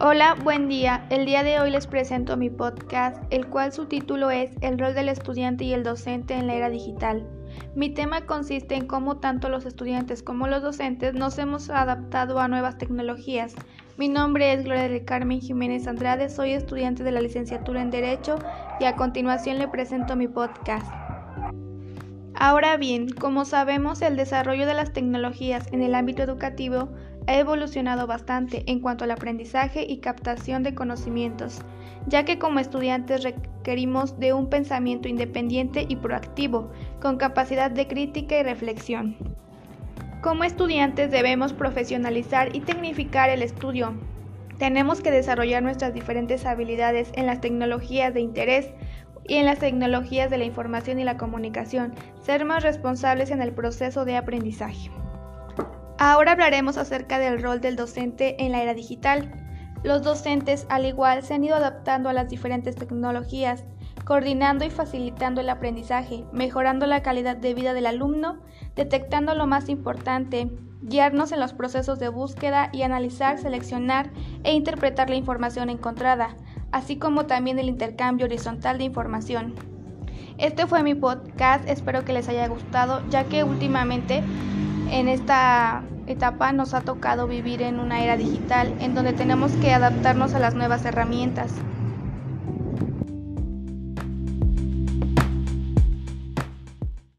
Hola, buen día. El día de hoy les presento mi podcast, el cual su título es El rol del estudiante y el docente en la era digital. Mi tema consiste en cómo tanto los estudiantes como los docentes nos hemos adaptado a nuevas tecnologías. Mi nombre es Gloria del Carmen Jiménez Andrade, soy estudiante de la licenciatura en Derecho y a continuación le presento mi podcast. Ahora bien, como sabemos, el desarrollo de las tecnologías en el ámbito educativo ha evolucionado bastante en cuanto al aprendizaje y captación de conocimientos, ya que como estudiantes requerimos de un pensamiento independiente y proactivo, con capacidad de crítica y reflexión. Como estudiantes debemos profesionalizar y tecnificar el estudio. Tenemos que desarrollar nuestras diferentes habilidades en las tecnologías de interés, y en las tecnologías de la información y la comunicación, ser más responsables en el proceso de aprendizaje. Ahora hablaremos acerca del rol del docente en la era digital. Los docentes, al igual, se han ido adaptando a las diferentes tecnologías, coordinando y facilitando el aprendizaje, mejorando la calidad de vida del alumno, detectando lo más importante, guiarnos en los procesos de búsqueda y analizar, seleccionar e interpretar la información encontrada, así como también el intercambio horizontal de información. Este fue mi podcast, espero que les haya gustado, ya que últimamente en esta etapa nos ha tocado vivir en una era digital en donde tenemos que adaptarnos a las nuevas herramientas.